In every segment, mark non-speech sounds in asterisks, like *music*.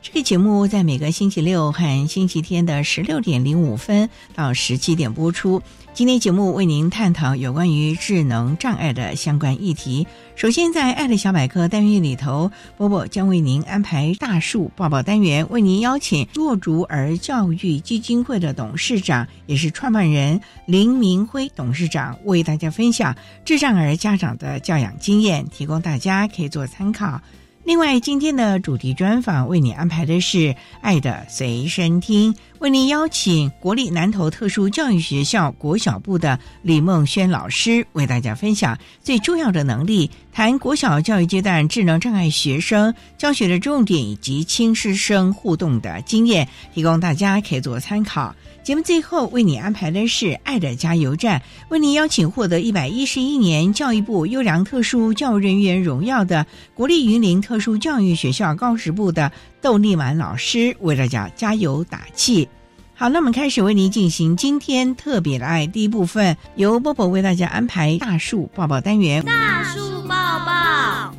这个节目在每个星期六和星期天的十六点零五分到十七点播出。今天节目为您探讨有关于智能障碍的相关议题。首先，在“爱的小百科”单元里头，波波将为您安排“大树抱抱”单元，为您邀请弱竹儿教育基金会的董事长，也是创办人林明辉董事长，为大家分享智障儿家长的教养经验，提供大家可以做参考。另外，今天的主题专访为你安排的是《爱的随身听》，为您邀请国立南投特殊教育学校国小部的李梦轩老师，为大家分享最重要的能力，谈国小教育阶段智能障碍学生教学的重点以及亲师生互动的经验，提供大家可以做参考。节目最后为你安排的是“爱的加油站”，为您邀请获得一百一十一年教育部优良特殊教育人员荣耀的国立云林特殊教育学校高职部的窦丽满老师，为大家加油打气。好，那我们开始为您进行今天特别的爱第一部分，由波波为大家安排大树抱抱单元。大树抱抱，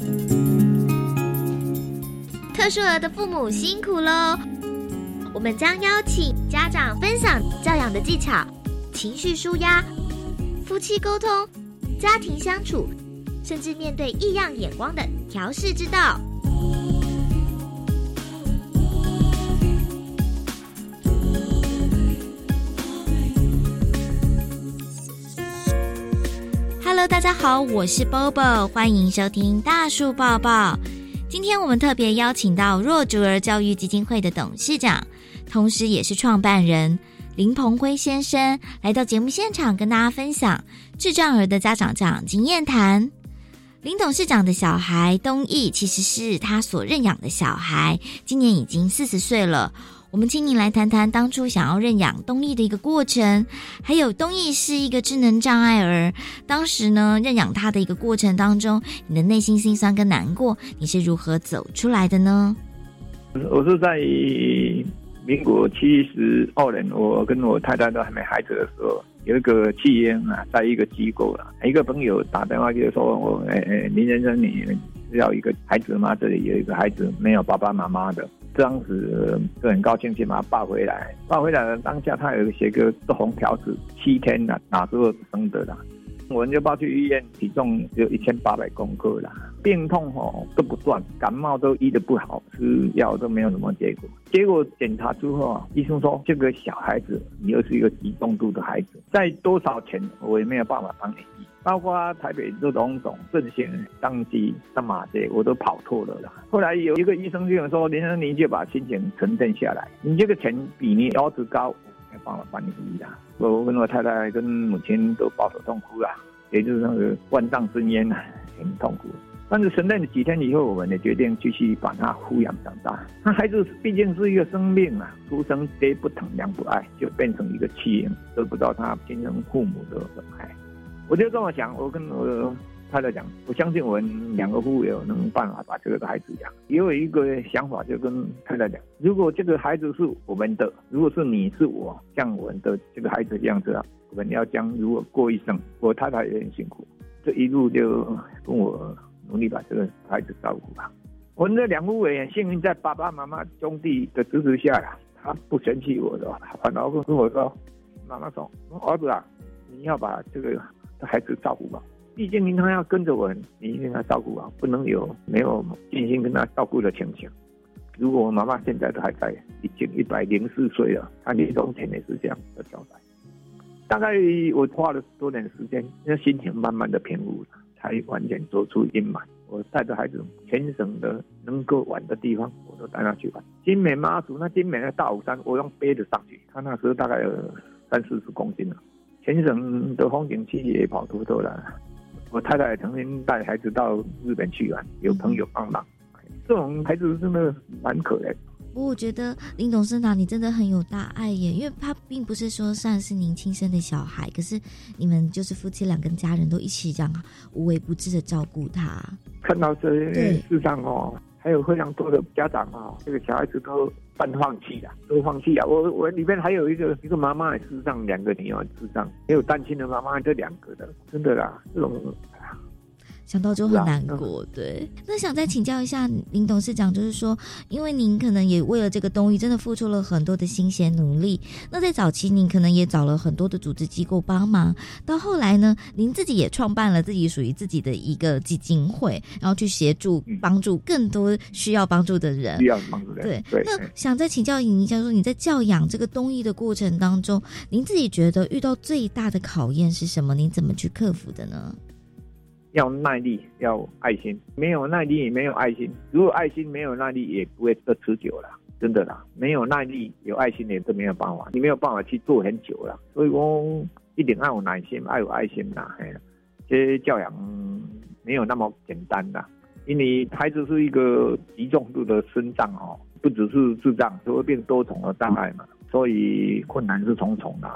特殊儿的父母辛苦喽。我们将邀请家长分享教养的技巧、情绪舒压、夫妻沟通、家庭相处，甚至面对异样眼光的调试之道。Hello，大家好，我是 Bobo，欢迎收听大树抱抱。今天我们特别邀请到若竹儿教育基金会的董事长。同时，也是创办人林鹏辉先生来到节目现场，跟大家分享智障儿的家长教养经验谈。林董事长的小孩东义，其实是他所认养的小孩，今年已经四十岁了。我们请你来谈谈当初想要认养东义的一个过程，还有东义是一个智能障碍儿，当时呢认养他的一个过程当中，你的内心心酸跟难过，你是如何走出来的呢？我是在。民国七十二年，我跟我太太都还没孩子的时候，有一个弃婴啊，在一个机构啊，一个朋友打电话就说我，哎哎，林先生，你要一个孩子吗？这里有一个孩子没有爸爸妈妈的，当时就很高兴就把他抱回来，抱回来了当下他有写个红条子，七天了，哪时候生的啦？我们就抱去医院，体重就一千八百公克了，病痛哦都不断，感冒都医的不好，吃药都没有什么结果。结果检查之后啊，医生说这个小孩子你又是一个极重度的孩子，在多少钱我也没有办法帮你医，包括台北这种种振兴、当机、上马这我都跑错了啦。后来有一个医生就说：“林生，你就把心情沉淀下来，你这个钱比你腰子高。”没办法帮你医啦，我跟我太太跟母亲都抱头痛哭了，也就是那个万丈深渊啊，很痛苦。但是神诞几天以后，我们也决定继续把他抚养长大。那孩子毕竟是一个生命啊，出生爹不疼娘不爱，就变成一个弃婴，得不到他亲生父母的爱。我就这么想，我跟我太太讲，我相信我们两个夫妇有能办法把这个孩子养。也有一个想法，就跟太太讲，如果这个孩子是我们的，如果是你是我，像我们的这个孩子这样子啊，我们要将如果过一生，我太太也很辛苦，这一路就跟我努力把这个孩子照顾好。我们的两夫妇也幸运，在爸爸妈妈兄弟的支持下呀，他不嫌弃我的，反而跟我说：“妈妈说，儿子啊，你要把这个孩子照顾好。”毕竟，您他要跟着我，你一定要照顾好，不能有没有尽心跟他照顾的情形。如果我妈妈现在都还在，已经一百零四岁了，她临终前也是这样的交代。大概我花了多点时间，那心情慢慢的平复了，才完全走出阴霾。我带着孩子，全省的能够玩的地方，我都带他去玩。金美妈祖，那金美的大武山，我用背着上去，他那时候大概有三四十公斤了。全省的风景区也跑秃头了。我太太曾经带孩子到日本去玩，有朋友帮忙。这种孩子真的蛮可怜。我觉得林董事长你真的很有大爱耶，因为他并不是说算是您亲生的小孩，可是你们就是夫妻俩跟家人都一起这样无微不至的照顾他。看到这些事上哦，还有非常多的家长啊，这个小孩子都半放弃了，都放弃啊。我我里面还有一个一个妈妈，事实上两个女儿，事实上也有单亲的妈妈，这两个的，真的啦，这种。想到就很难过，对。那想再请教一下林董事长，就是说，因为您可能也为了这个东西，真的付出了很多的心血努力。那在早期，您可能也找了很多的组织机构帮忙。到后来呢，您自己也创办了自己属于自己的一个基金会，然后去协助帮助更多需要帮助的人。需要帮助的人。对。那想再请教您一下，说你在教养这个东西的过程当中，您自己觉得遇到最大的考验是什么？您怎么去克服的呢？要耐力，要爱心。没有耐力，也没有爱心。如果爱心没有耐力，也不会持持久了。真的啦，没有耐力，有爱心也都没有办法。你没有办法去做很久了。所以我一定要有耐心，要有爱心呐。哎，这些教养没有那么简单的，因为孩子是一个极重度的生障哦，不只是智障，就会变多重的障碍嘛。所以困难是重重的。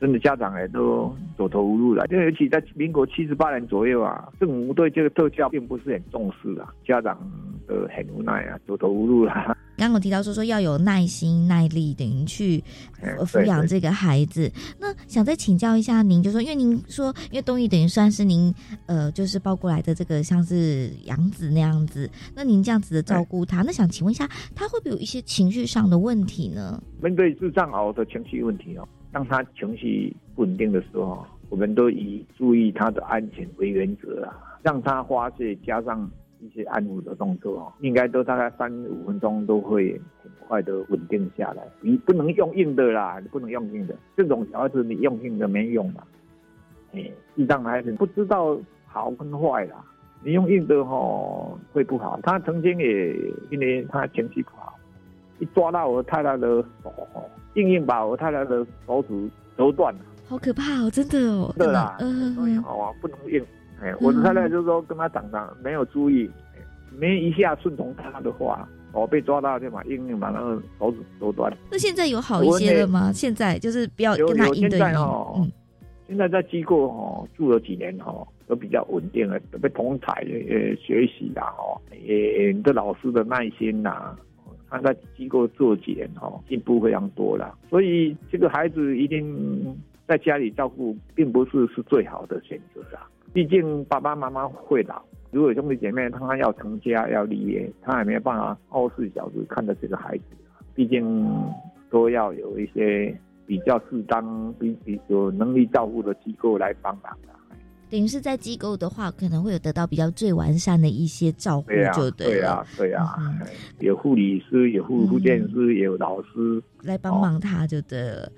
真的家长也都走投无路了，因为尤其在民国七十八年左右啊，政府对这个特教并不是很重视啊，家长呃很无奈啊，走投无路了。刚刚提到说说要有耐心、耐力，等于去抚养这个孩子。那想再请教一下您，就说因为您说，因为东义等于算是您呃，就是抱过来的这个像是养子那样子，那您这样子的照顾他，那想请问一下，他会不会有一些情绪上的问题呢？面对智障儿的情绪问题哦，当他情绪不稳定的时候，我们都以注意他的安全为原则啊，让他发泄，加上。一些安抚的动作，应该都大概三五分钟都会很快的稳定下来。你不能用硬的啦，你不能用硬的，这种小孩子你用硬的没用的。哎，智障孩子不知道好跟坏啦，你用硬的吼会不好。他曾经也因为他情绪不好，一抓到我太太的手，硬硬把我太太的手指折断了，好可怕哦，真的哦，对啦，嗯嗯，好啊，不能硬。哎，我的太太就是说跟他讲的没有注意，没一下顺从他的话，我被抓到就把硬硬把那个手指都断。那现在有好一些了吗？现在就是不要跟他硬对硬。嗯，现在在机构哦住了几年哦，都比较稳定了，被同台呃学习啦哦，也的老师的耐心呐，他在机构做几年哈，进步非常多了。所以这个孩子一定在家里照顾，并不是是最好的选择啦。毕竟爸爸妈妈会老，如果兄弟姐妹他要成家要立业，他也没办法二十四小时看着这个孩子。毕竟都要有一些比较适当、比比有能力照顾的机构来帮忙的。等于是在机构的话，可能会有得到比较最完善的一些照顾，就对对啊，对啊，有护理师，有护护健师，也有老师来帮忙他，就对了。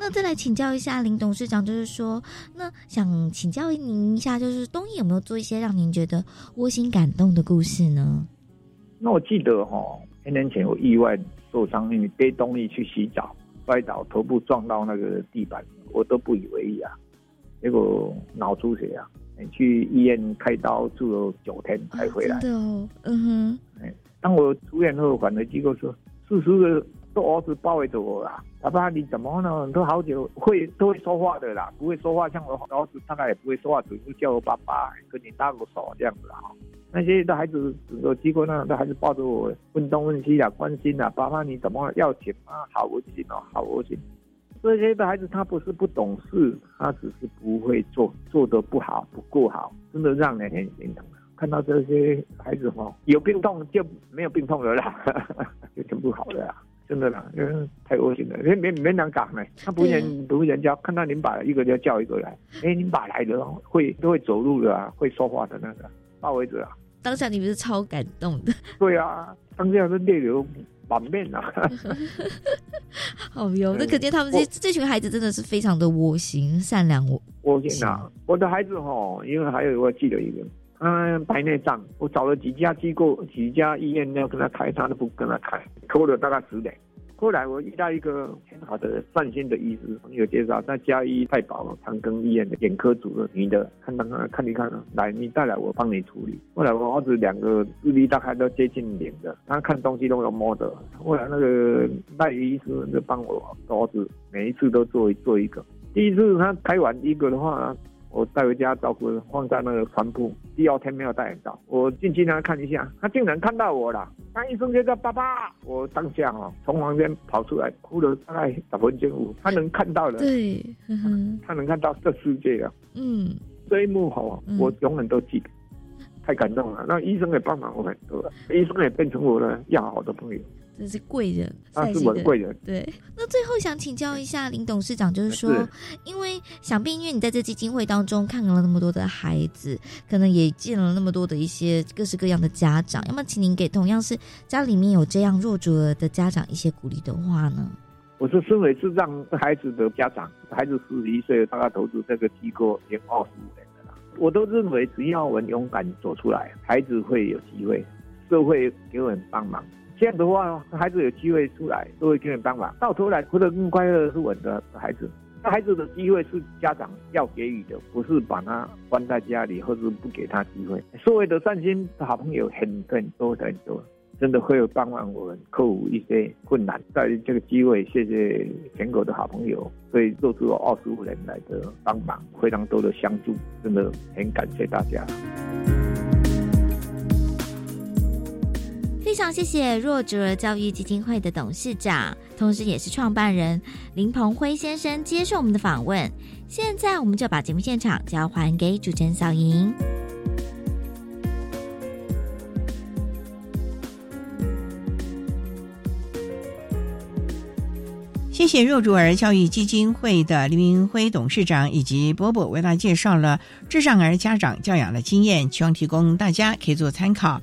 那再来请教一下林董事长，就是说，那想请教您一下，就是东义有没有做一些让您觉得窝心感动的故事呢？那我记得哈，三年前我意外受伤，因为背东义去洗澡摔倒，头部撞到那个地板，我都不以为意啊，结果脑出血啊，去医院开刀住了九天才回来。真的哦，嗯哼。当我出院后，反正机构说，事实的都儿子包围着我啦。爸爸你怎么呢？都好久会都会说话的啦，不会说话像我儿子大概也不会说话，只是叫我爸爸，跟你搭个手这样子哈。那些的孩子整个机构那的孩子抱着我问东问西啊，关心啊，爸爸你怎么要钱啊？好恶心哦，好恶心。这些的孩子他不是不懂事，他只是不会做，做得不好，不够好，真的让人很心疼。看到这些孩子哈，有病痛就没有病痛了啦，*laughs* 就全部好了啦，真的啦，嗯，太恶心了，没没没人敢呢，他不人不人家看到您把一个就叫一个来，哎，您把来的会都会走路的啊，会说话的那个包围着啊，当下你不是超感动的？对啊，当下是泪流满面啊。好哟，那可见他们这这群孩子真的是非常的窝心、善良。我窝心啊，我的孩子哈，因为还有我记得一个。嗯，白内障，我找了几家机构、几家医院要跟他开，他都不跟他开，拖了大概十年。后来我遇到一个很好的善心的医师朋友介绍，在嘉义太保长庚医院的眼科主任，女的，看看看，看一看，来，你带来我帮你处理。后来我儿子两个视力大概都接近零的，他看东西都有摸的。后来那个赖医师就帮我儿子每一次都做做一个。第一次他开完一个的话。我带回家照顾，放在那个床铺。第二天没有戴眼罩，我进去让他看一下，他竟然看到我了。他一声叫爸爸，我当下哦从房间跑出来，哭了大概十分钟。他能看到了，对，他能看到这世界了。嗯，这一幕哦，我永远都记得，太感动了。那医生也帮忙我很多，医生也变成我的要好的朋友。这是贵人，他是我的贵人。对，那最后想请教一下林董事长，就是说，因为想必因为你在这基金会当中看了那么多的孩子，可能也见了那么多的一些各式各样的家长，要么请您给同样是家里面有这样弱主儿的家长一些鼓励的话呢？我是身为智障孩子的家长，孩子四十一岁，大概投资这个机构已经二十五年了，我都认为只要我们勇敢走出来，孩子会有机会，社会给我们帮忙。这样的话，孩子有机会出来，都会给人帮忙。到头来活得更快乐是我的孩子。那孩子的机会是家长要给予的，不是把他关在家里，或者不给他机会。所谓的善心的好朋友很很多很多，真的会有帮忙我们克服一些困难。在这个机会，谢谢全国的好朋友，以做出了二十五人来的帮忙，非常多的相助，真的很感谢大家。非常谢谢弱主儿教育基金会的董事长，同时也是创办人林鹏辉先生接受我们的访问。现在我们就把节目现场交还给主持人小莹。谢谢弱主儿教育基金会的林明辉董事长以及波波为大家介绍了智障儿家长教养的经验，希望提供大家可以做参考。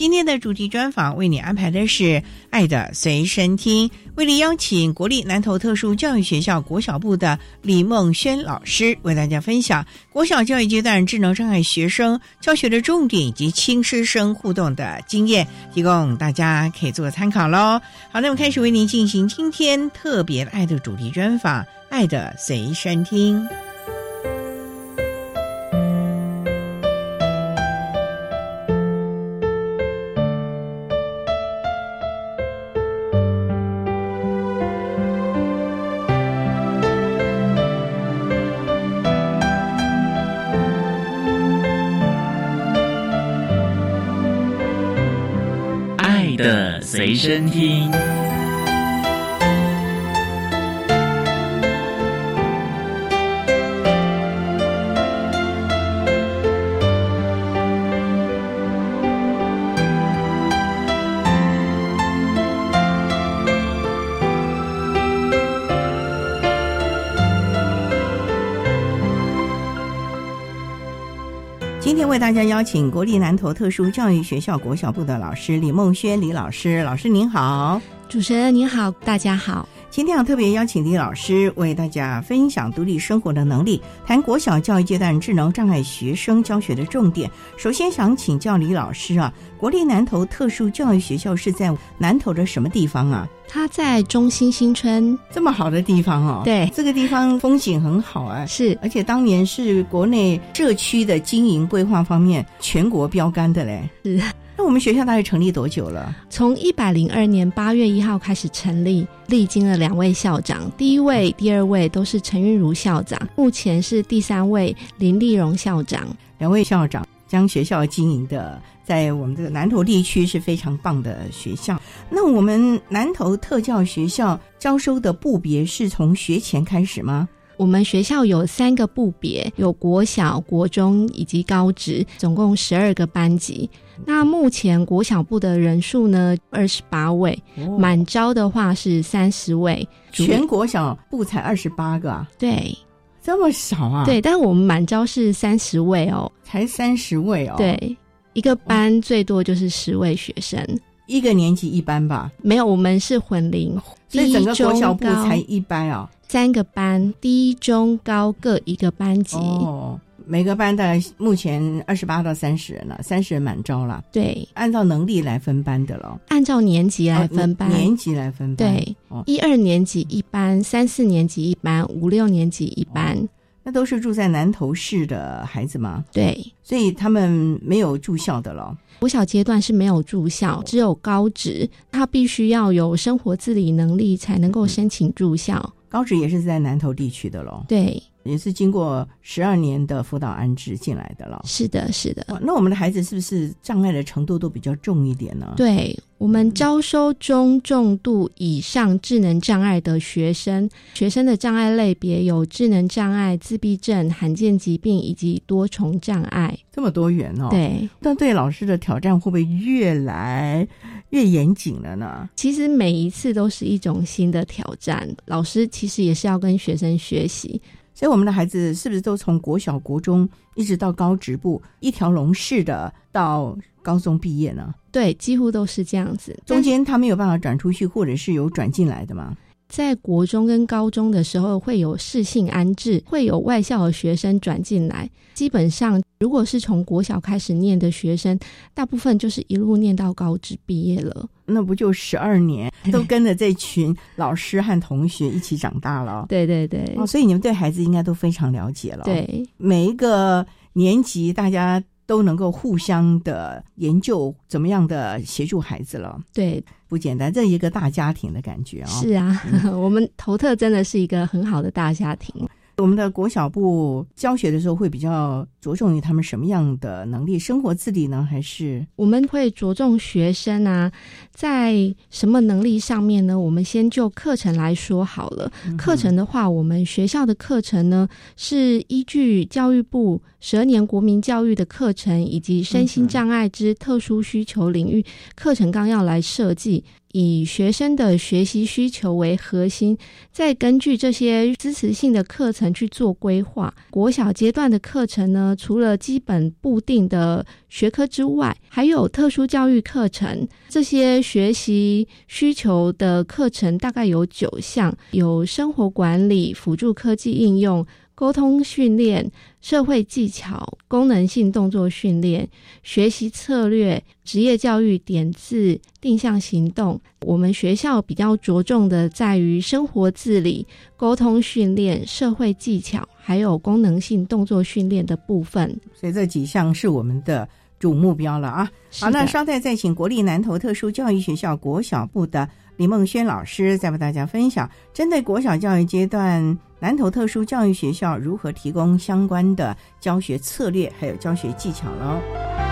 今天的主题专访为你安排的是《爱的随身听》，为你邀请国立南投特殊教育学校国小部的李梦轩老师为大家分享国小教育阶段智能障碍学生教学的重点以及轻师生互动的经验，提供大家可以做个参考喽。好，那么开始为您进行今天特别爱的主题专访，《爱的随身听》。的随身听。大家邀请国立南投特殊教育学校国小部的老师李梦轩李老师，老师您好，主持人您好，大家好。今天要特别邀请李老师为大家分享独立生活的能力，谈国小教育阶段智能障碍学生教学的重点。首先想请教李老师啊，国立南投特殊教育学校是在南投的什么地方啊？它在中心新村，这么好的地方哦。对，这个地方风景很好啊，是，而且当年是国内社区的经营规划方面全国标杆的嘞。是。那我们学校大概成立多久了？从一百零二年八月一号开始成立，历经了两位校长，第一位、第二位都是陈韵如校长，目前是第三位林丽荣校长。两位校长将学校经营的，在我们这个南投地区是非常棒的学校。那我们南投特教学校招收的部别是从学前开始吗？我们学校有三个部别，有国小、国中以及高职，总共十二个班级。那目前国小部的人数呢，二十八位，满招的话是三十位。全国小部才二十八个啊？对，这么少啊？对，但是我们满招是三十位哦，才三十位哦。对，一个班最多就是十位学生，一个年级一班吧？没有，我们是混龄，所以整个国小部才一班啊。三个班，低、中、高各一个班级。哦，每个班大概目前二十八到三十人了，三十人满招了。对，按照能力来分班的了。按照年级来分班，年级来分班。对，一二年级一班，三四年级一班，五六年级一班。那都是住在南投市的孩子吗？对，所以他们没有住校的了。国小阶段是没有住校，只有高职，他必须要有生活自理能力才能够申请住校。高职也是在南投地区的喽，对，也是经过十二年的辅导安置进来的了。是的，是的。那我们的孩子是不是障碍的程度都比较重一点呢？对，我们招收中重度以上智能障碍的学生，学生的障碍类别有智能障碍、自闭症、罕见疾病以及多重障碍，这么多元哦。对，但对老师的挑战会不会越来？越严谨了呢。其实每一次都是一种新的挑战，老师其实也是要跟学生学习。所以我们的孩子是不是都从国小、国中一直到高职部一条龙式的到高中毕业呢？对，几乎都是这样子。中间他没有办法转出去，或者是有转进来的吗？在国中跟高中的时候，会有适性安置，会有外校的学生转进来。基本上，如果是从国小开始念的学生，大部分就是一路念到高职毕业了。那不就十二年 *laughs* 都跟着这群老师和同学一起长大了？对对对。哦，所以你们对孩子应该都非常了解了。对，每一个年级大家都能够互相的研究怎么样的协助孩子了。对。不简单，这一个大家庭的感觉啊！是啊，*laughs* 我们头特真的是一个很好的大家庭。我们的国小部教学的时候会比较着重于他们什么样的能力？生活自理呢？还是我们会着重学生啊，在什么能力上面呢？我们先就课程来说好了。课程的话，我们学校的课程呢是依据教育部十二年国民教育的课程以及身心障碍之特殊需求领域课程纲要来设计。以学生的学习需求为核心，再根据这些支持性的课程去做规划。国小阶段的课程呢，除了基本固定的学科之外，还有特殊教育课程。这些学习需求的课程大概有九项，有生活管理、辅助科技应用。沟通训练、社会技巧、功能性动作训练、学习策略、职业教育、点字、定向行动。我们学校比较着重的在于生活自理、沟通训练、社会技巧，还有功能性动作训练的部分。所以这几项是我们的主目标了啊！好，那稍待再请国立南投特殊教育学校国小部的李梦轩老师，再为大家分享针对国小教育阶段。南头特殊教育学校如何提供相关的教学策略，还有教学技巧喽？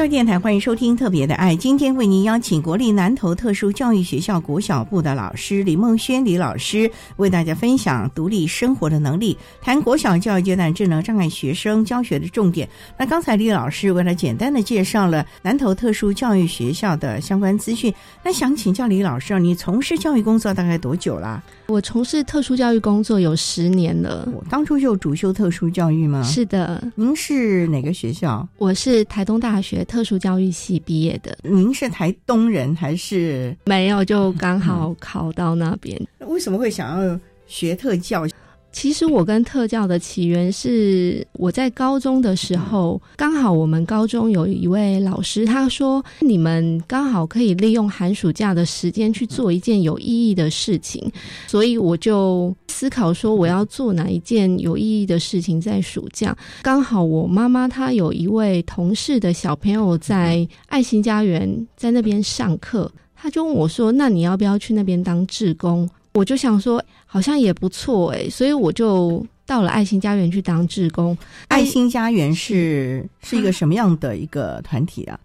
教育电台，欢迎收听《特别的爱》。今天为您邀请国立南投特殊教育学校国小部的老师李梦轩李老师，为大家分享独立生活的能力，谈国小教育阶段智能障碍学生教学的重点。那刚才李老师为了简单的介绍了南投特殊教育学校的相关资讯，那想请教李老师，你从事教育工作大概多久啦？我从事特殊教育工作有十年了。我当初就主修特殊教育吗？是的。您是哪个学校？我是台东大学。特殊教育系毕业的，您是台东人还是没有？就刚好考到那边。为什么会想要学特教？其实我跟特教的起源是我在高中的时候，刚好我们高中有一位老师，他说你们刚好可以利用寒暑假的时间去做一件有意义的事情，所以我就思考说我要做哪一件有意义的事情在暑假。刚好我妈妈她有一位同事的小朋友在爱心家园在那边上课，他就问我说：“那你要不要去那边当志工？”我就想说，好像也不错哎，所以我就到了爱心家园去当志工。爱心家园是是一个什么样的一个团体啊？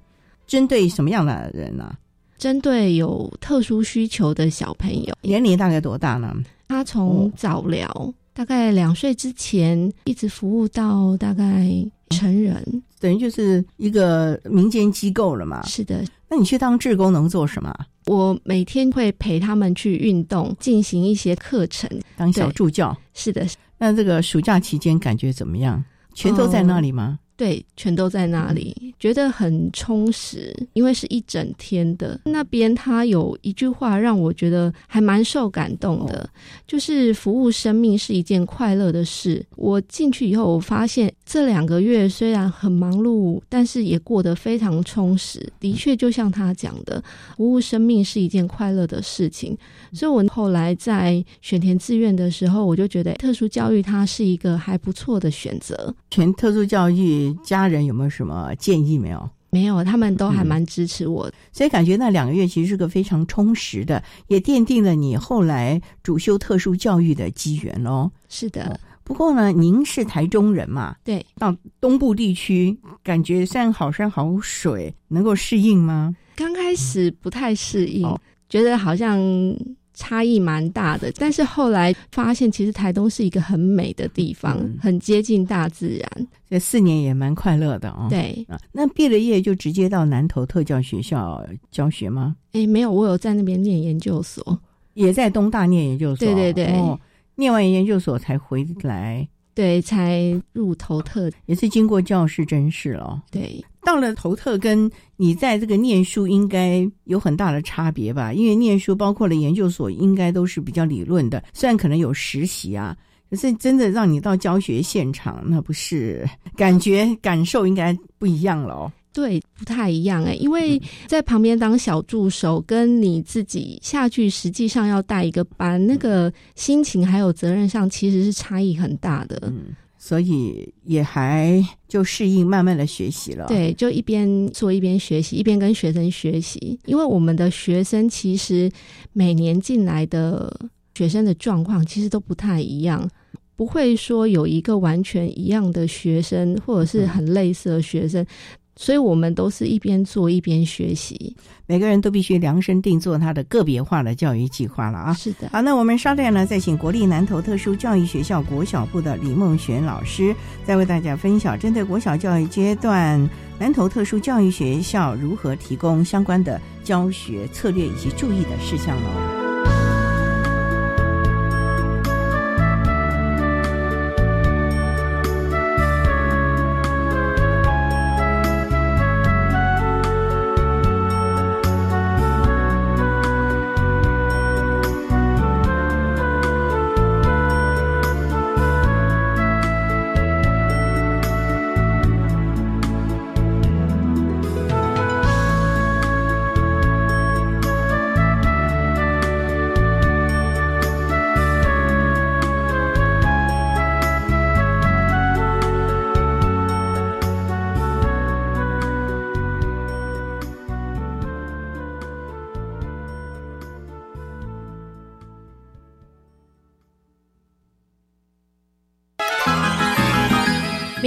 针对什么样的人呢？针对有特殊需求的小朋友。年龄大概多大呢？他从早疗，大概两岁之前，一直服务到大概成人，等于就是一个民间机构了嘛。是的。那你去当志工能做什么？我每天会陪他们去运动，进行一些课程，当小助教。是的，那这个暑假期间感觉怎么样？全都在那里吗？对，全都在那里，觉得很充实，因为是一整天的。那边他有一句话让我觉得还蛮受感动的，就是服务生命是一件快乐的事。我进去以后，我发现这两个月虽然很忙碌，但是也过得非常充实。的确，就像他讲的，服务生命是一件快乐的事情。所以我后来在选填志愿的时候，我就觉得特殊教育它是一个还不错的选择。全特殊教育。家人有没有什么建议？没有，没有，他们都还蛮支持我，所以感觉那两个月其实是个非常充实的，也奠定了你后来主修特殊教育的机缘喽。是的，不过呢，您是台中人嘛？对，到东部地区，感觉虽然好山好水，能够适应吗？刚开始不太适应，觉得好像。差异蛮大的，但是后来发现，其实台东是一个很美的地方，很接近大自然。这四年也蛮快乐的哦。对啊，那毕了业就直接到南投特教学校教学吗？哎，没有，我有在那边念研究所，也在东大念研究所。对对对，念完研究所才回来。对，才入头特，也是经过教室甄试了。对，到了头特，跟你在这个念书应该有很大的差别吧？因为念书包括了研究所，应该都是比较理论的，虽然可能有实习啊，可是真的让你到教学现场，那不是感觉感受应该不一样了哦。对，不太一样哎，因为在旁边当小助手，跟你自己下去实际上要带一个班，那个心情还有责任上其实是差异很大的。嗯，所以也还就适应，慢慢的学习了。对，就一边做一边学习，一边跟学生学习。因为我们的学生其实每年进来的学生的状况其实都不太一样，不会说有一个完全一样的学生，或者是很类似的学生。所以我们都是一边做一边学习，每个人都必须量身定做他的个别化的教育计划了啊！是的，好，那我们稍待呢，再请国立南投特殊教育学校国小部的李梦璇老师，再为大家分享针对国小教育阶段南投特殊教育学校如何提供相关的教学策略以及注意的事项喽。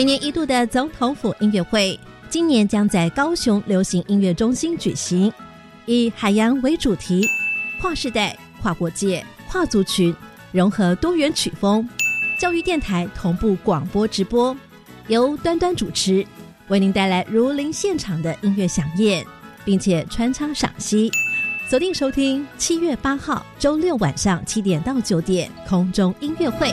年一度的总统府音乐会，今年将在高雄流行音乐中心举行，以海洋为主题，跨世代、跨国界、跨族群，融合多元曲风。教育电台同步广播直播，由端端主持，为您带来如临现场的音乐响宴，并且穿插赏析。锁定收听七月八号周六晚上七点到九点空中音乐会。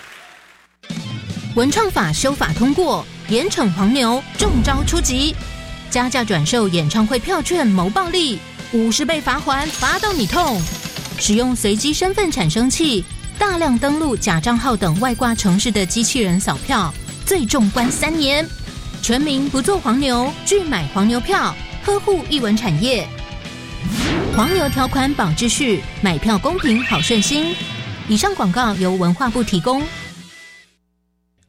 文创法修法通过，严惩黄牛，重招出击。加价转售演唱会票券谋暴利，五十倍罚还，罚到你痛。使用随机身份产生器，大量登录假账号等外挂城市的机器人扫票，最重关三年。全民不做黄牛，拒买黄牛票，呵护艺文产业。黄牛条款保秩序，买票公平好顺心。以上广告由文化部提供。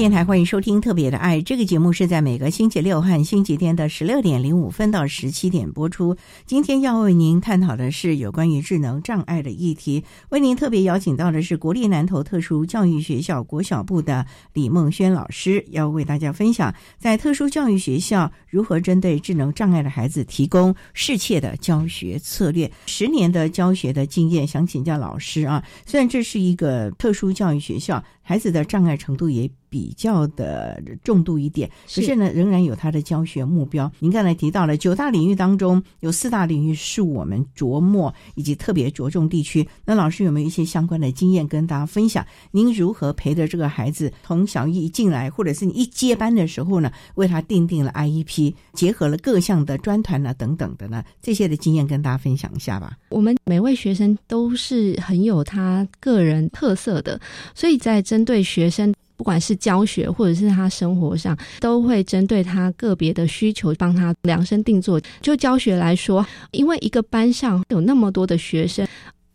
电台欢迎收听《特别的爱》这个节目，是在每个星期六和星期天的十六点零五分到十七点播出。今天要为您探讨的是有关于智能障碍的议题。为您特别邀请到的是国立南投特殊教育学校国小部的李梦轩老师，要为大家分享在特殊教育学校如何针对智能障碍的孩子提供适切的教学策略。十年的教学的经验，想请教老师啊。虽然这是一个特殊教育学校。孩子的障碍程度也比较的重度一点，可是呢，仍然有他的教学目标。您刚才提到了九大领域当中，有四大领域是我们琢磨以及特别着重地区。那老师有没有一些相关的经验跟大家分享？您如何陪着这个孩子从小一进来，或者是你一接班的时候呢，为他定定了 IEP，结合了各项的专团呢等等的呢？这些的经验跟大家分享一下吧。我们每位学生都是很有他个人特色的，所以在针对学生，不管是教学或者是他生活上，都会针对他个别的需求帮他量身定做。就教学来说，因为一个班上有那么多的学生。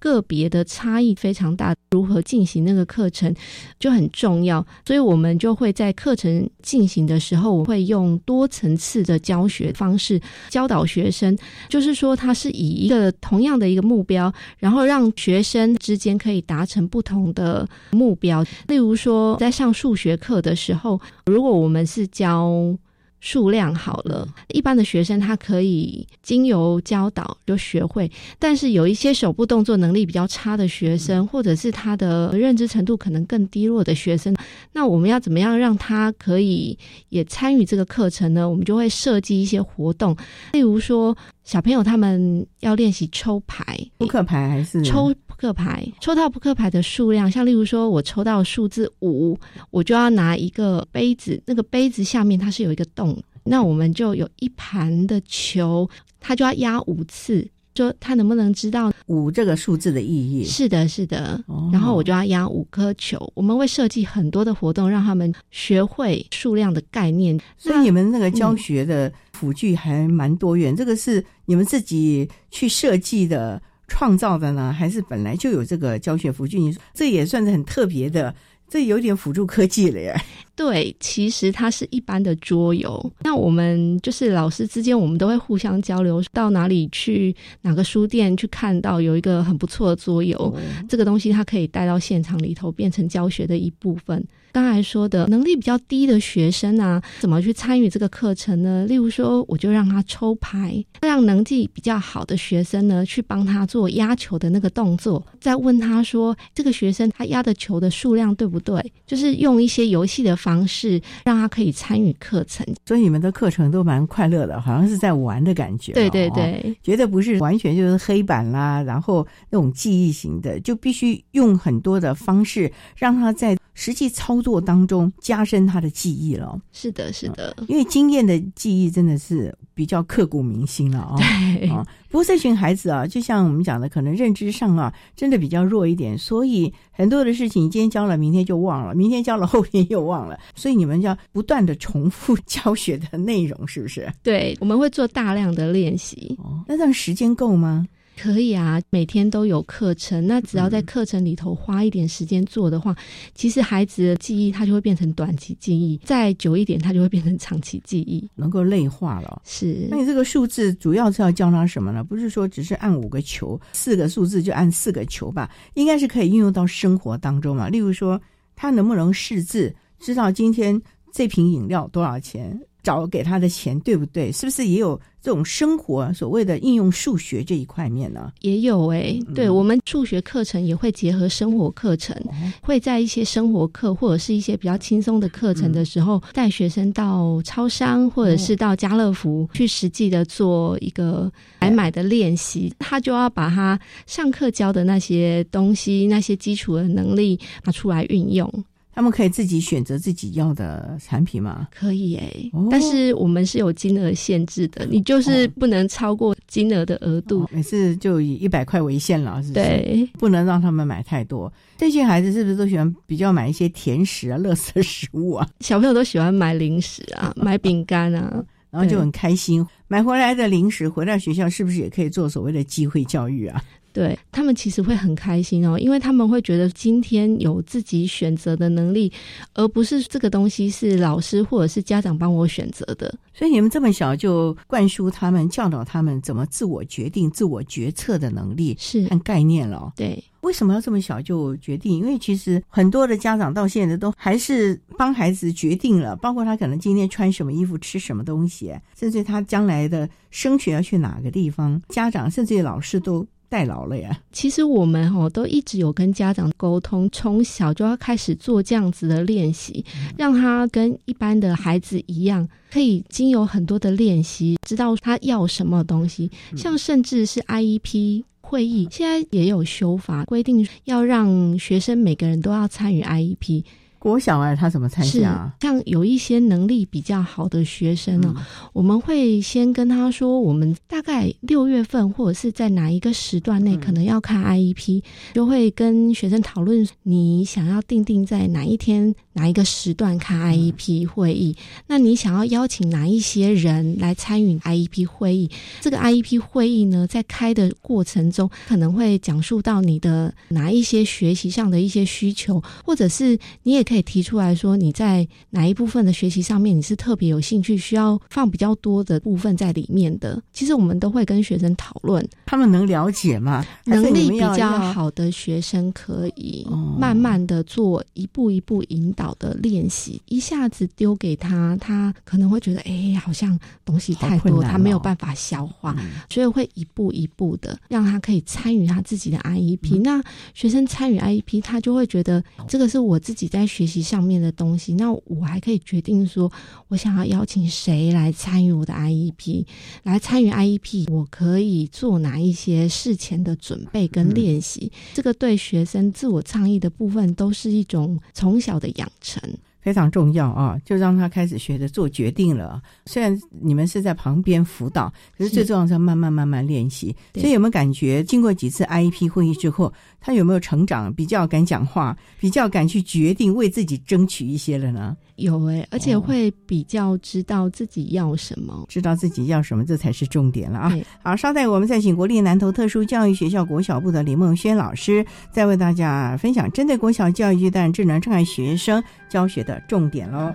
个别的差异非常大，如何进行那个课程就很重要，所以我们就会在课程进行的时候，我会用多层次的教学方式教导学生，就是说，它是以一个同样的一个目标，然后让学生之间可以达成不同的目标。例如说，在上数学课的时候，如果我们是教。数量好了，一般的学生他可以经由教导就学会，但是有一些手部动作能力比较差的学生，或者是他的认知程度可能更低落的学生，那我们要怎么样让他可以也参与这个课程呢？我们就会设计一些活动，例如说小朋友他们要练习抽牌，扑克牌还是抽。扑克牌抽到扑克牌的数量，像例如说，我抽到数字五，我就要拿一个杯子，那个杯子下面它是有一个洞，那我们就有一盘的球，它就要压五次，就他能不能知道五这个数字的意义？是的，是的。然后我就要压五颗球，我们会设计很多的活动，让他们学会数量的概念。所以你们那个教学的辅具还蛮多元，这个是你们自己去设计的。创造的呢，还是本来就有这个教学辅具？你说这也算是很特别的，这有点辅助科技了呀。对，其实它是一般的桌游。那我们就是老师之间，我们都会互相交流，到哪里去哪个书店去看到有一个很不错的桌游，这个东西它可以带到现场里头，变成教学的一部分。刚才说的能力比较低的学生啊，怎么去参与这个课程呢？例如说，我就让他抽牌，让能力比较好的学生呢，去帮他做压球的那个动作，再问他说，这个学生他压的球的数量对不对？就是用一些游戏的方式，让他可以参与课程。所以你们的课程都蛮快乐的，好像是在玩的感觉。对对对，绝对不是完全就是黑板啦，然后那种记忆型的，就必须用很多的方式让他在。实际操作当中加深他的记忆了，是的，是的，因为经验的记忆真的是比较刻骨铭心了啊。*laughs* 对啊，不过这群孩子啊，就像我们讲的，可能认知上啊，真的比较弱一点，所以很多的事情今天教了，明天就忘了，明天教了，后天又忘了，所以你们要不断的重复教学的内容，是不是？对，我们会做大量的练习。哦，那这样时间够吗？可以啊，每天都有课程。那只要在课程里头花一点时间做的话，其实孩子的记忆他就会变成短期记忆，再久一点他就会变成长期记忆，能够内化了。是。那你这个数字主要是要教他什么呢？不是说只是按五个球，四个数字就按四个球吧？应该是可以运用到生活当中嘛。例如说，他能不能识字，知道今天这瓶饮料多少钱？找给他的钱对不对？是不是也有这种生活所谓的应用数学这一块面呢？也有哎，对我们数学课程也会结合生活课程，会在一些生活课或者是一些比较轻松的课程的时候，带学生到超商或者是到家乐福去实际的做一个买买的练习。他就要把他上课教的那些东西、那些基础的能力拿出来运用。他们可以自己选择自己要的产品吗？可以诶，但是我们是有金额限制的，你就是不能超过金额的额度。每次就以一百块为限了，是不是？对，不能让他们买太多。这些孩子是不是都喜欢比较买一些甜食啊、乐色食物啊？小朋友都喜欢买零食啊，买饼干啊，然后就很开心。买回来的零食回到学校，是不是也可以做所谓的机会教育啊？对他们其实会很开心哦，因为他们会觉得今天有自己选择的能力，而不是这个东西是老师或者是家长帮我选择的。所以你们这么小就灌输他们、教导他们怎么自我决定、自我决策的能力是和概念了。对，为什么要这么小就决定？因为其实很多的家长到现在都还是帮孩子决定了，包括他可能今天穿什么衣服、吃什么东西，甚至他将来的升学要去哪个地方，家长甚至老师都。代劳了呀！其实我们哈都一直有跟家长沟通，从小就要开始做这样子的练习，让他跟一般的孩子一样，可以经有很多的练习，知道他要什么东西。像甚至是 IEP 会议，现在也有修法规定，要让学生每个人都要参与 IEP。国小哎，他怎么参加？像有一些能力比较好的学生呢，我们会先跟他说，我们大概六月份或者是在哪一个时段内可能要看 IEP，就会跟学生讨论你想要定定在哪一天哪一个时段看 IEP 会议。那你想要邀请哪一些人来参与 IEP 会议？这个 IEP 会议呢，在开的过程中可能会讲述到你的哪一些学习上的一些需求，或者是你也可以。可以提出来说，你在哪一部分的学习上面你是特别有兴趣，需要放比较多的部分在里面的。其实我们都会跟学生讨论，他们能了解吗？能力比较好的学生可以慢慢的做一步一步引导的练习，一下子丢给他，他可能会觉得哎，好像东西太多，他没有办法消化，所以会一步一步的让他可以参与他自己的 IEP。那学生参与 IEP，他就会觉得这个是我自己在学。学习上面的东西，那我还可以决定说，我想要邀请谁来参与我的 IEP，来参与 IEP，我可以做哪一些事前的准备跟练习，这个对学生自我倡议的部分都是一种从小的养成。非常重要啊！就让他开始学着做决定了。虽然你们是在旁边辅导，可是最重要是要慢慢慢慢练习。所以有没有感觉，经过几次 IEP 会议之后，他有没有成长？比较敢讲话，比较敢去决定，为自己争取一些了呢？有哎，而且会比较知道自己要什么，知道自己要什么，这才是重点了啊！好，稍待，我们再请国立南投特殊教育学校国小部的李梦轩老师，再为大家分享针对国小教育阶段智能障碍学生教学的重点喽。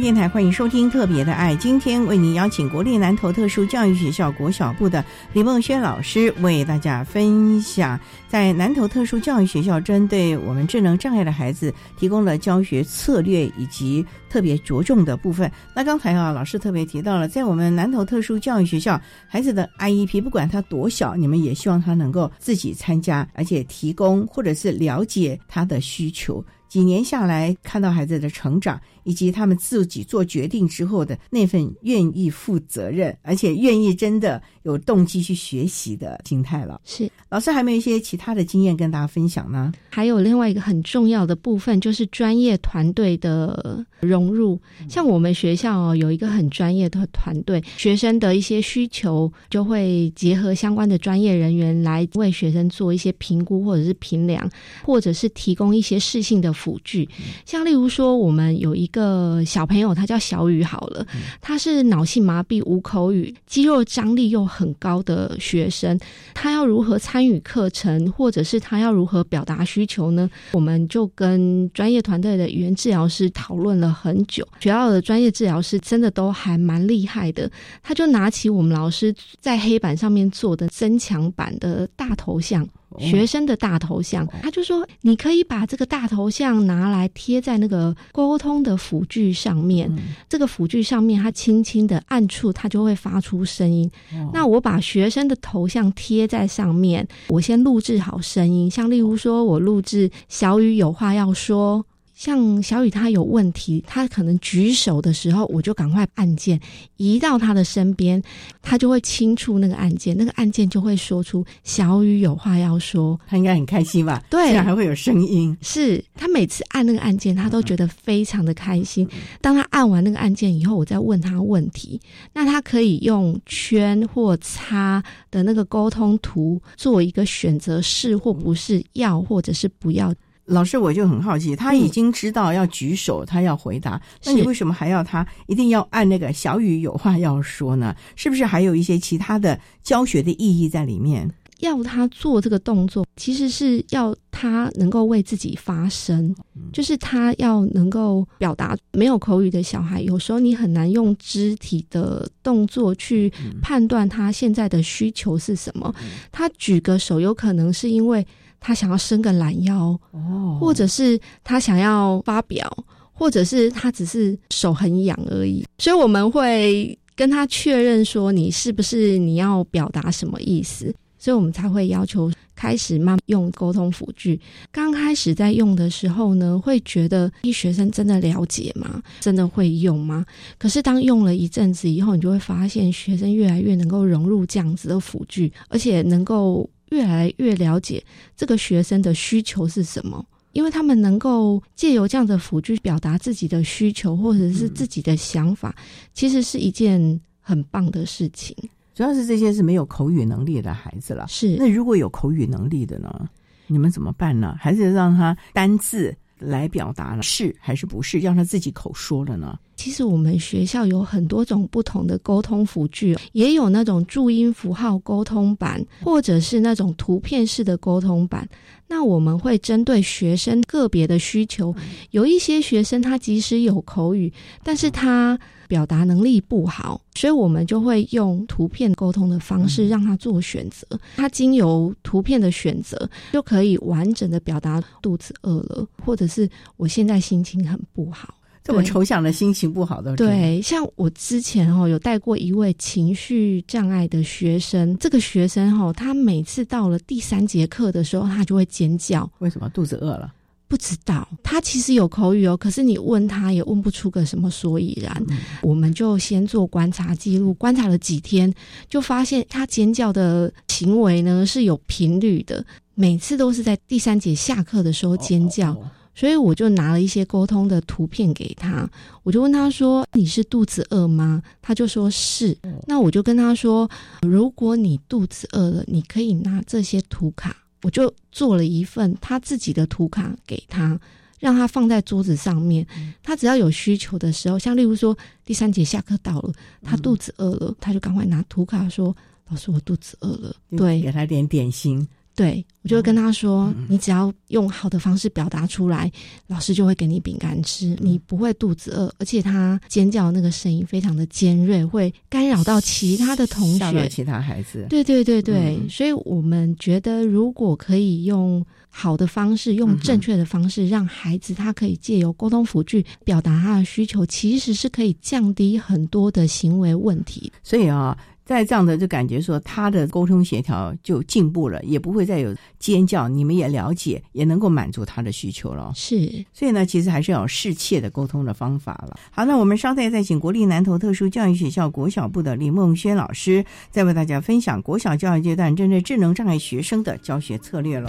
电台欢迎收听《特别的爱》，今天为您邀请国立南投特殊教育学校国小部的李梦轩老师为大家分享，在南投特殊教育学校针对我们智能障碍的孩子提供了教学策略以及特别着重的部分。那刚才啊，老师特别提到了，在我们南投特殊教育学校，孩子的 IEP 不管他多小，你们也希望他能够自己参加，而且提供或者是了解他的需求。几年下来，看到孩子的成长。以及他们自己做决定之后的那份愿意负责任，而且愿意真的有动机去学习的心态了。是老师，还没有一些其他的经验跟大家分享呢？还有另外一个很重要的部分，就是专业团队的融入。像我们学校哦，有一个很专业的团队，学生的一些需求就会结合相关的专业人员来为学生做一些评估，或者是评量，或者是提供一些适性的辅具。像例如说，我们有一个。小朋友，他叫小雨，好了，他是脑性麻痹、无口语、肌肉张力又很高的学生，他要如何参与课程，或者是他要如何表达需求呢？我们就跟专业团队的语言治疗师讨论了很久，学校的专业治疗师真的都还蛮厉害的，他就拿起我们老师在黑板上面做的增强版的大头像。学生的大头像，他就说：“你可以把这个大头像拿来贴在那个沟通的辅具上面。这个辅具上面，它轻轻的按触，它就会发出声音。那我把学生的头像贴在上面，我先录制好声音，像例如说我录制小雨有话要说。”像小雨他有问题，他可能举手的时候，我就赶快按键移到他的身边，他就会轻触那个按键，那个按键就会说出小雨有话要说，他应该很开心吧？对，还会有声音。是他每次按那个按键，他都觉得非常的开心。当他按完那个按键以后，我再问他问题，那他可以用圈或叉的那个沟通图做一个选择，是或不是，要或者是不要。老师，我就很好奇，他已经知道要举手，他要回答，那你为什么还要他一定要按那个小雨有话要说呢？是不是还有一些其他的教学的意义在里面？要他做这个动作，其实是要他能够为自己发声，就是他要能够表达。没有口语的小孩，有时候你很难用肢体的动作去判断他现在的需求是什么。他举个手，有可能是因为。他想要伸个懒腰，哦，或者是他想要发表，或者是他只是手很痒而已。所以我们会跟他确认说，你是不是你要表达什么意思？所以我们才会要求开始慢用沟通辅具。刚开始在用的时候呢，会觉得一学生真的了解吗？真的会用吗？可是当用了一阵子以后，你就会发现学生越来越能够融入这样子的辅具，而且能够。越来越了解这个学生的需求是什么，因为他们能够借由这样的辅具表达自己的需求或者是自己的想法，其实是一件很棒的事情。主要是这些是没有口语能力的孩子了，是那如果有口语能力的呢？你们怎么办呢？还是让他单字来表达呢？是还是不是？让他自己口说了呢？其实我们学校有很多种不同的沟通辅具，也有那种注音符号沟通版，或者是那种图片式的沟通版。那我们会针对学生个别的需求，有一些学生他即使有口语，但是他表达能力不好，所以我们就会用图片沟通的方式让他做选择。他经由图片的选择，就可以完整的表达肚子饿了，或者是我现在心情很不好。这么抽象的心情不好的，对，像我之前哦有带过一位情绪障碍的学生，这个学生哈，他每次到了第三节课的时候，他就会尖叫。为什么肚子饿了？不知道。他其实有口语哦，可是你问他也问不出个什么所以然。我们就先做观察记录，观察了几天，就发现他尖叫的行为呢是有频率的，每次都是在第三节下课的时候尖叫。所以我就拿了一些沟通的图片给他，我就问他说：“你是肚子饿吗？”他就说是。那我就跟他说：“如果你肚子饿了，你可以拿这些图卡。”我就做了一份他自己的图卡给他，让他放在桌子上面。他只要有需求的时候，像例如说第三节下课到了，他肚子饿了，他就赶快拿图卡说：“老师，我肚子饿了。”对，给他点点心。对，我就会跟他说：“你只要用好的方式表达出来，老师就会给你饼干吃，你不会肚子饿。而且他尖叫那个声音非常的尖锐，会干扰到其他的同学、其他孩子。对对对对，所以我们觉得，如果可以用好的方式，用正确的方式，让孩子他可以借由沟通辅具表达他的需求，其实是可以降低很多的行为问题。所以啊。”在这样的就感觉说，他的沟通协调就进步了，也不会再有尖叫。你们也了解，也能够满足他的需求了。是，所以呢，其实还是要有适切的沟通的方法了。好，那我们稍待再请国立南投特殊教育学校国小部的李梦轩老师，再为大家分享国小教育阶段针对智能障碍学生的教学策略喽。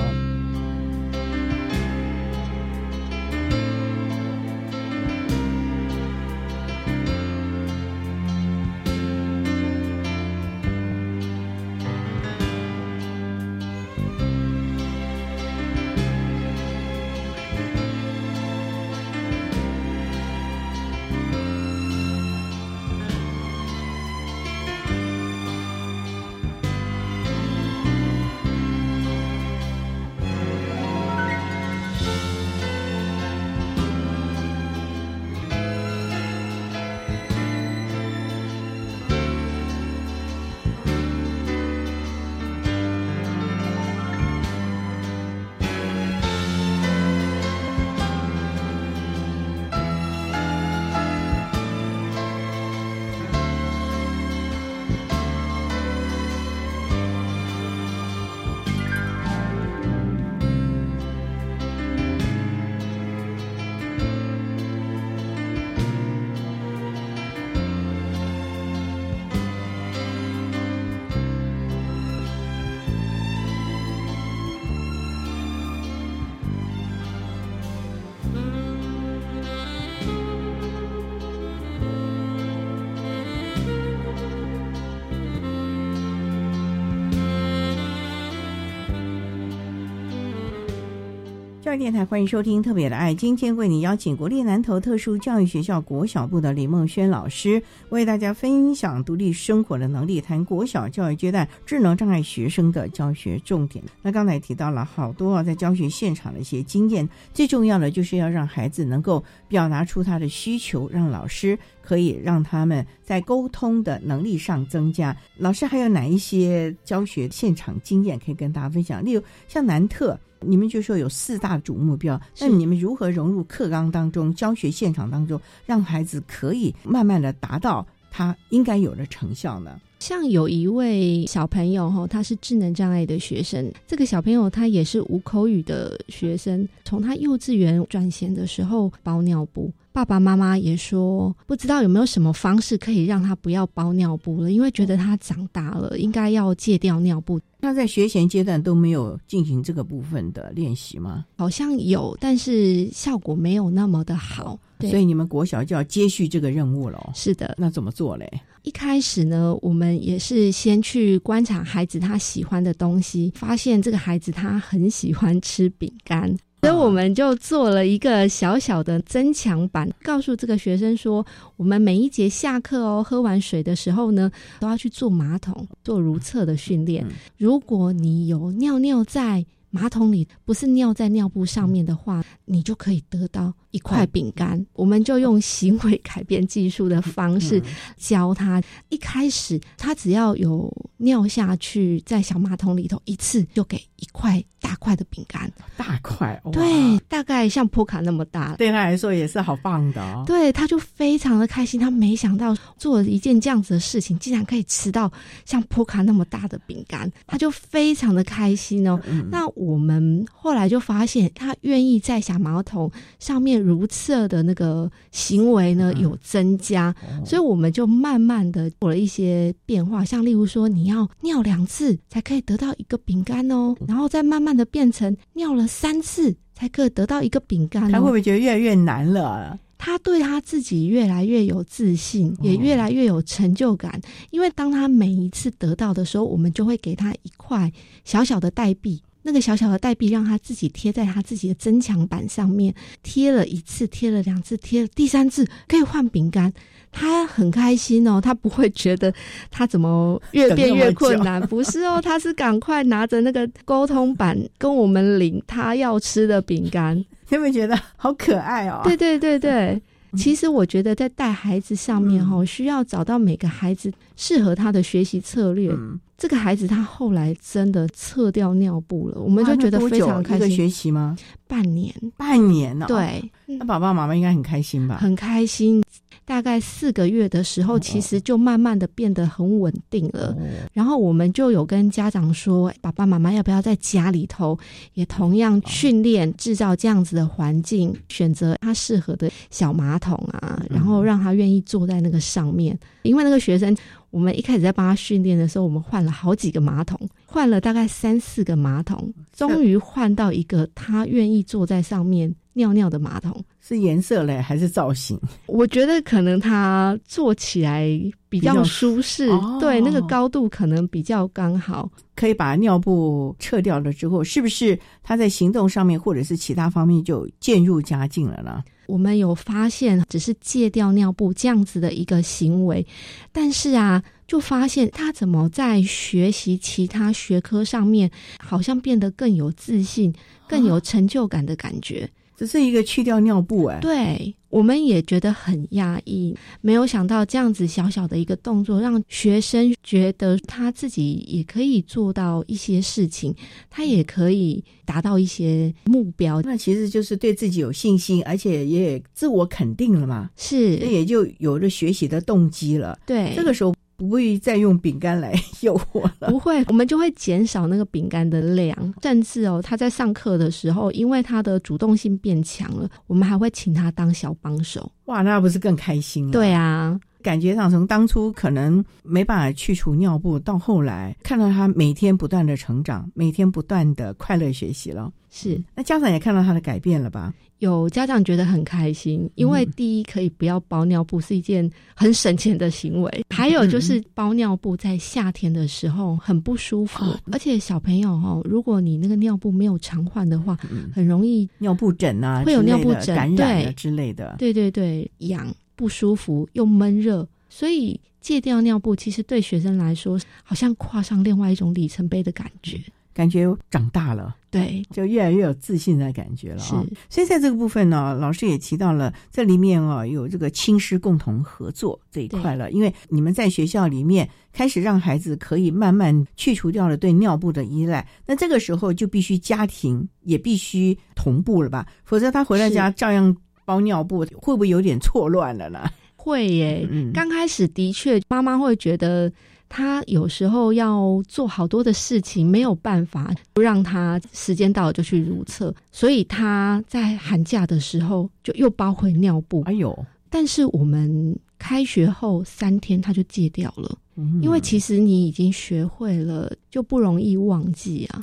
教育电台欢迎收听《特别的爱》，今天为你邀请国立南投特殊教育学校国小部的李梦轩老师，为大家分享独立生活的能力，谈国小教育阶段智能障碍学生的教学重点。那刚才提到了好多啊，在教学现场的一些经验，最重要的就是要让孩子能够表达出他的需求，让老师可以让他们在沟通的能力上增加。老师还有哪一些教学现场经验可以跟大家分享？例如像南特。你们就说有四大主目标，那你们如何融入课纲当中、教学现场当中，让孩子可以慢慢的达到他应该有的成效呢？像有一位小朋友哈，他是智能障碍的学生，这个小朋友他也是无口语的学生，从他幼稚园转衔的时候包尿布。爸爸妈妈也说，不知道有没有什么方式可以让他不要包尿布了，因为觉得他长大了，应该要戒掉尿布。那在学前阶段都没有进行这个部分的练习吗？好像有，但是效果没有那么的好。所以你们国小就要接续这个任务了。是的，那怎么做嘞？一开始呢，我们也是先去观察孩子他喜欢的东西，发现这个孩子他很喜欢吃饼干。所以我们就做了一个小小的增强版，告诉这个学生说，我们每一节下课哦，喝完水的时候呢，都要去做马桶做如厕的训练。如果你有尿尿在马桶里，不是尿在尿布上面的话，你就可以得到一块饼干。我们就用行为改变技术的方式教他。一开始他只要有尿下去，在小马桶里头一次就给一块大块的饼干，大块对，大概像波卡那么大，对他来说也是好棒的哦。对，他就非常的开心。他没想到做了一件这样子的事情，竟然可以吃到像波卡那么大的饼干，他就非常的开心哦。那我们后来就发现，他愿意在小马桶上面如厕的那个行为呢有增加，所以我们就慢慢的做了一些变化，像例如说，你要尿两次才可以得到一个饼干哦，然后再慢慢的变成尿了三次才可以得到一个饼干。他会不会觉得越来越难了？他对他自己越来越有自信，也越来越有成就感，因为当他每一次得到的时候，我们就会给他一块小小的代币。那个小小的代币让他自己贴在他自己的增强板上面，贴了一次，贴了两次，贴了第三次可以换饼干，他很开心哦，他不会觉得他怎么越变越困难，不是哦，他是赶快拿着那个沟通板跟我们领他要吃的饼干，*laughs* 有没有觉得好可爱哦？对对对对。其实我觉得在带孩子上面哈，需要找到每个孩子适合他的学习策略。这个孩子他后来真的撤掉尿布了，我们就觉得非常开心。一个学习吗？半年，半年呢？对，那爸爸妈妈应该很开心吧？很开心。大概四个月的时候，其实就慢慢的变得很稳定了。然后我们就有跟家长说，爸爸妈妈要不要在家里头也同样训练，制造这样子的环境，选择他适合的小马桶啊，然后让他愿意坐在那个上面。因为那个学生，我们一开始在帮他训练的时候，我们换了好几个马桶，换了大概三四个马桶，终于换到一个他愿意坐在上面尿尿的马桶。是颜色嘞，还是造型？我觉得可能他坐起来比较舒适，对那个高度可能比较刚好。可以把尿布撤掉了之后，是不是他在行动上面或者是其他方面就渐入佳境了呢？我们有发现，只是戒掉尿布这样子的一个行为，但是啊，就发现他怎么在学习其他学科上面，好像变得更有自信、更有成就感的感觉。只是一个去掉尿布，哎，对，我们也觉得很压抑，没有想到这样子小小的一个动作，让学生觉得他自己也可以做到一些事情，他也可以达到一些目标。那其实就是对自己有信心，而且也自我肯定了嘛，是，那也就有了学习的动机了。对，这个时候。不会再用饼干来诱惑了，不会，我们就会减少那个饼干的量，甚至哦，他在上课的时候，因为他的主动性变强了，我们还会请他当小帮手。哇，那不是更开心了？对啊。感觉上，从当初可能没办法去除尿布，到后来看到他每天不断的成长，每天不断的快乐学习了。是，那家长也看到他的改变了吧？有家长觉得很开心，因为第一可以不要包尿布，是一件很省钱的行为。还有就是包尿布在夏天的时候很不舒服，而且小朋友哈，如果你那个尿布没有常换的话，很容易尿布疹啊，会有尿布疹感染之类的。对对对，痒。不舒服又闷热，所以戒掉尿布其实对学生来说，好像跨上另外一种里程碑的感觉，感觉长大了，对，就越来越有自信的感觉了啊。所以在这个部分呢，老师也提到了这里面啊有这个亲师共同合作这一块了，因为你们在学校里面开始让孩子可以慢慢去除掉了对尿布的依赖，那这个时候就必须家庭也必须同步了吧，否则他回到家照样。包尿布会不会有点错乱了呢？会耶，刚开始的确，妈妈会觉得他有时候要做好多的事情，没有办法不让他时间到了就去如厕，所以他在寒假的时候就又包回尿布。哎呦！但是我们开学后三天他就戒掉了，因为其实你已经学会了，就不容易忘记啊。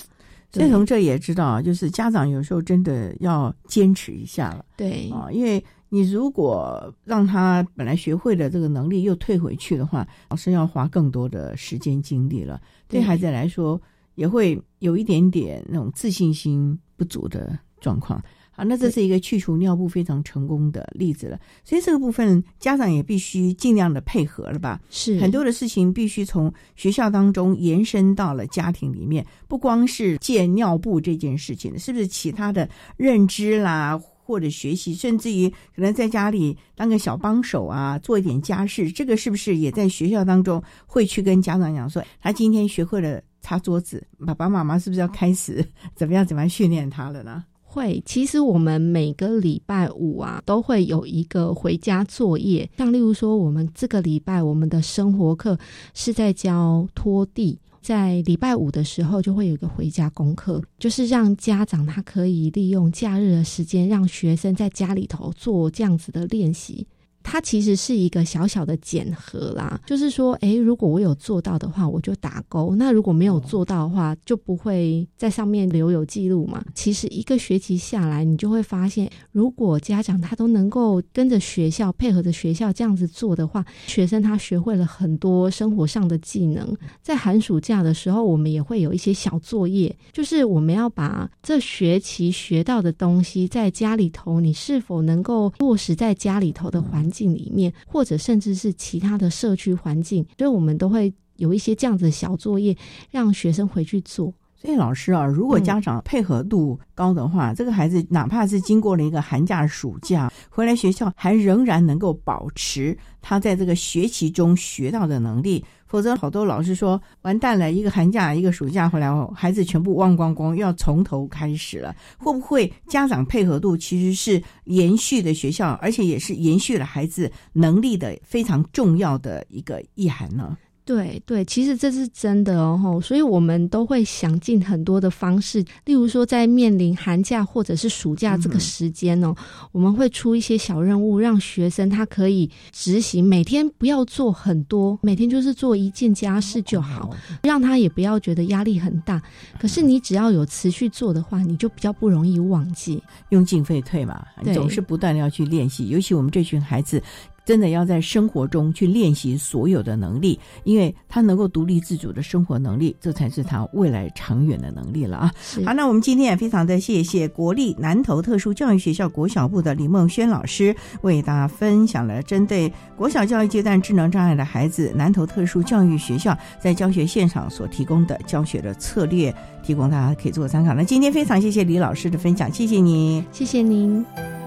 所以从这也知道，就是家长有时候真的要坚持一下了。对啊，因为你如果让他本来学会的这个能力又退回去的话，老师要花更多的时间精力了。对孩子来说，也会有一点点那种自信心不足的状况。好，那这是一个去除尿布非常成功的例子了。所以这个部分家长也必须尽量的配合了吧？是很多的事情必须从学校当中延伸到了家庭里面，不光是借尿布这件事情，是不是其他的认知啦？或者学习，甚至于可能在家里当个小帮手啊，做一点家事，这个是不是也在学校当中会去跟家长讲说，他今天学会了擦桌子，爸爸妈妈是不是要开始怎么样怎么样训练他了呢？会，其实我们每个礼拜五啊，都会有一个回家作业，像例如说，我们这个礼拜我们的生活课是在教拖地。在礼拜五的时候，就会有一个回家功课，就是让家长他可以利用假日的时间，让学生在家里头做这样子的练习。它其实是一个小小的检核啦，就是说，诶，如果我有做到的话，我就打勾；那如果没有做到的话，就不会在上面留有记录嘛。其实一个学期下来，你就会发现，如果家长他都能够跟着学校配合着学校这样子做的话，学生他学会了很多生活上的技能。在寒暑假的时候，我们也会有一些小作业，就是我们要把这学期学到的东西，在家里头，你是否能够落实在家里头的环境。境里面，或者甚至是其他的社区环境，所以我们都会有一些这样子的小作业，让学生回去做。所以老师啊，如果家长配合度高的话，这个孩子哪怕是经过了一个寒假、暑假回来学校，还仍然能够保持他在这个学期中学到的能力。否则，好多老师说完蛋了，一个寒假、一个暑假回来后，孩子全部忘光光，又要从头开始了。会不会家长配合度其实是延续的学校，而且也是延续了孩子能力的非常重要的一个意涵呢？对对，其实这是真的哦，所以我们都会想尽很多的方式，例如说在面临寒假或者是暑假这个时间哦，我们会出一些小任务，让学生他可以执行，每天不要做很多，每天就是做一件家事就好，让他也不要觉得压力很大。可是你只要有持续做的话，你就比较不容易忘记，用进废退嘛，总是不断的要去练习，尤其我们这群孩子。真的要在生活中去练习所有的能力，因为他能够独立自主的生活能力，这才是他未来长远的能力了啊！好，那我们今天也非常的谢谢国立南投特殊教育学校国小部的李梦轩老师，为大家分享了针对国小教育阶段智能障碍的孩子，南投特殊教育学校在教学现场所提供的教学的策略，提供大家可以做参考。那今天非常谢谢李老师的分享，谢谢您，谢谢您。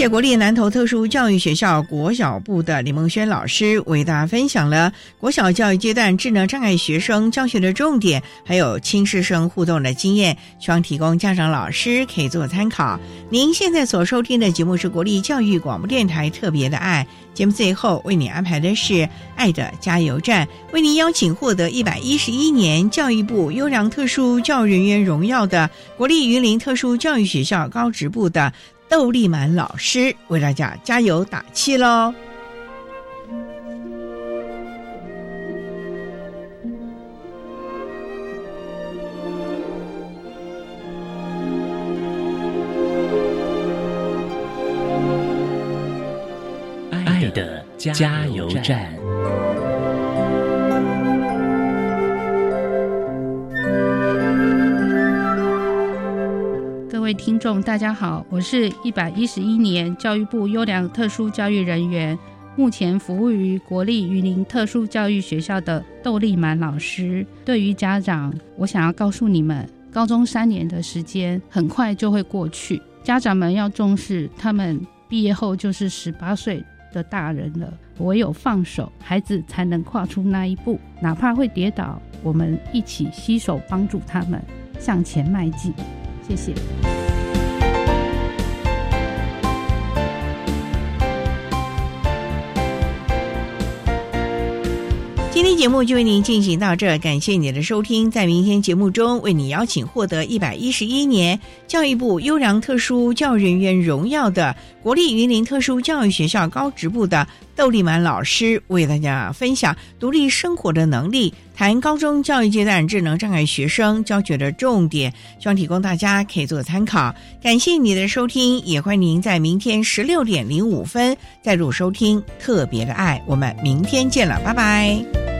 谢国立南投特殊教育学校国小部的李梦轩老师为大家分享了国小教育阶段智能障碍学生教学的重点，还有轻师生互动的经验，希望提供家长老师可以做参考。您现在所收听的节目是国立教育广播电台特别的爱节目，最后为你安排的是爱的加油站，为您邀请获得一百一十一年教育部优良特殊教育人员荣耀的国立云林特殊教育学校高职部的。窦丽满老师为大家加油打气喽！爱的加油站。听众，大家好，我是一百一十一年教育部优良特殊教育人员，目前服务于国立榆林特殊教育学校的窦丽满老师。对于家长，我想要告诉你们，高中三年的时间很快就会过去，家长们要重视，他们毕业后就是十八岁的大人了。唯有放手，孩子才能跨出那一步，哪怕会跌倒，我们一起携手帮助他们向前迈进。谢谢。今天节目就为您进行到这，感谢你的收听。在明天节目中，为你邀请获得一百一十一年教育部优良特殊教育人员荣耀的国立云林特殊教育学校高职部的。窦丽满老师为大家分享独立生活的能力，谈高中教育阶段智能障碍学生教学的重点，希望提供大家可以做参考。感谢你的收听，也欢迎您在明天十六点零五分再度收听特别的爱。我们明天见了，拜拜。